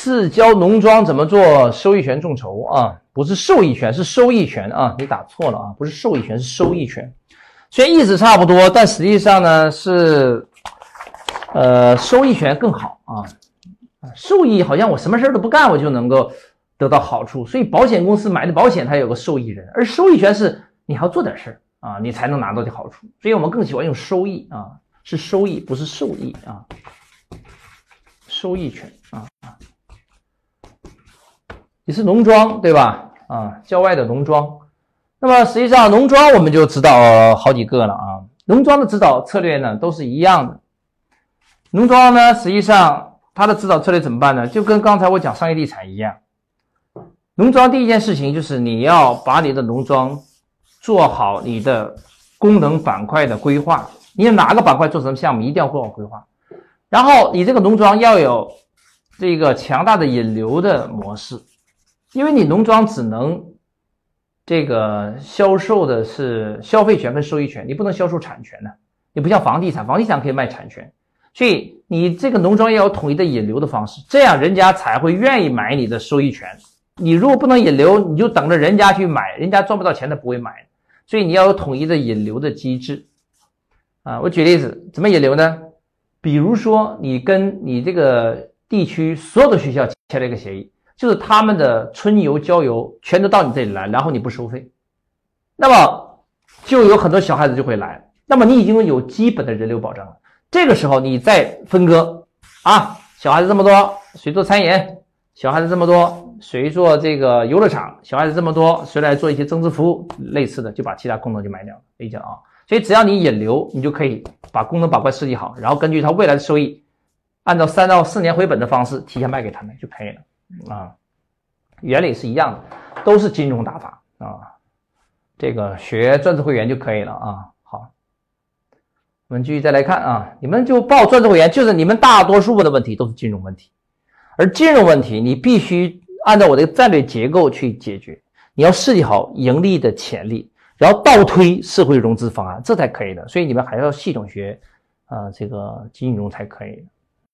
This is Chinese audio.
次教农庄怎么做收益权众筹啊，不是受益权，是收益权啊，你打错了啊，不是受益权，是收益权。虽然意思差不多，但实际上呢是，呃，收益权更好啊。受益好像我什么事儿都不干，我就能够得到好处。所以保险公司买的保险，它有个受益人，而收益权是你还要做点事儿啊，你才能拿到的好处。所以我们更喜欢用收益啊，是收益，不是受益啊。收益权啊你是农庄对吧？啊，郊外的农庄。那么实际上农庄我们就知道好几个了啊。农庄的指导策略呢都是一样的。农庄呢实际上它的指导策略怎么办呢？就跟刚才我讲商业地产一样。农庄第一件事情就是你要把你的农庄做好你的功能板块的规划。你哪个板块做什么项目，一定要做好规划。然后你这个农庄要有这个强大的引流的模式，因为你农庄只能这个销售的是消费权跟收益权，你不能销售产权的。你不像房地产，房地产可以卖产权，所以你这个农庄要有统一的引流的方式，这样人家才会愿意买你的收益权。你如果不能引流，你就等着人家去买，人家赚不到钱，他不会买。所以你要有统一的引流的机制啊。我举例子，怎么引流呢？比如说，你跟你这个地区所有的学校签了一个协议，就是他们的春游、郊游全都到你这里来，然后你不收费，那么就有很多小孩子就会来。那么你已经有基本的人流保障了。这个时候你再分割啊，小孩子这么多，谁做餐饮？小孩子这么多，谁做这个游乐场？小孩子这么多，谁来做一些增值服务？类似的，就把其他功能就卖掉了。理解啊？所以只要你引流，你就可以把功能板块设计好，然后根据它未来的收益，按照三到四年回本的方式提前卖给他们就可以了啊。原理是一样的，都是金融打法啊。这个学钻石会员就可以了啊。好，我们继续再来看啊，你们就报钻石会员，就是你们大多数问的问题都是金融问题，而金融问题你必须按照我的战略结构去解决，你要设计好盈利的潜力。然后倒推社会融资方案，这才可以的。所以你们还要系统学，啊，这个金融才可以。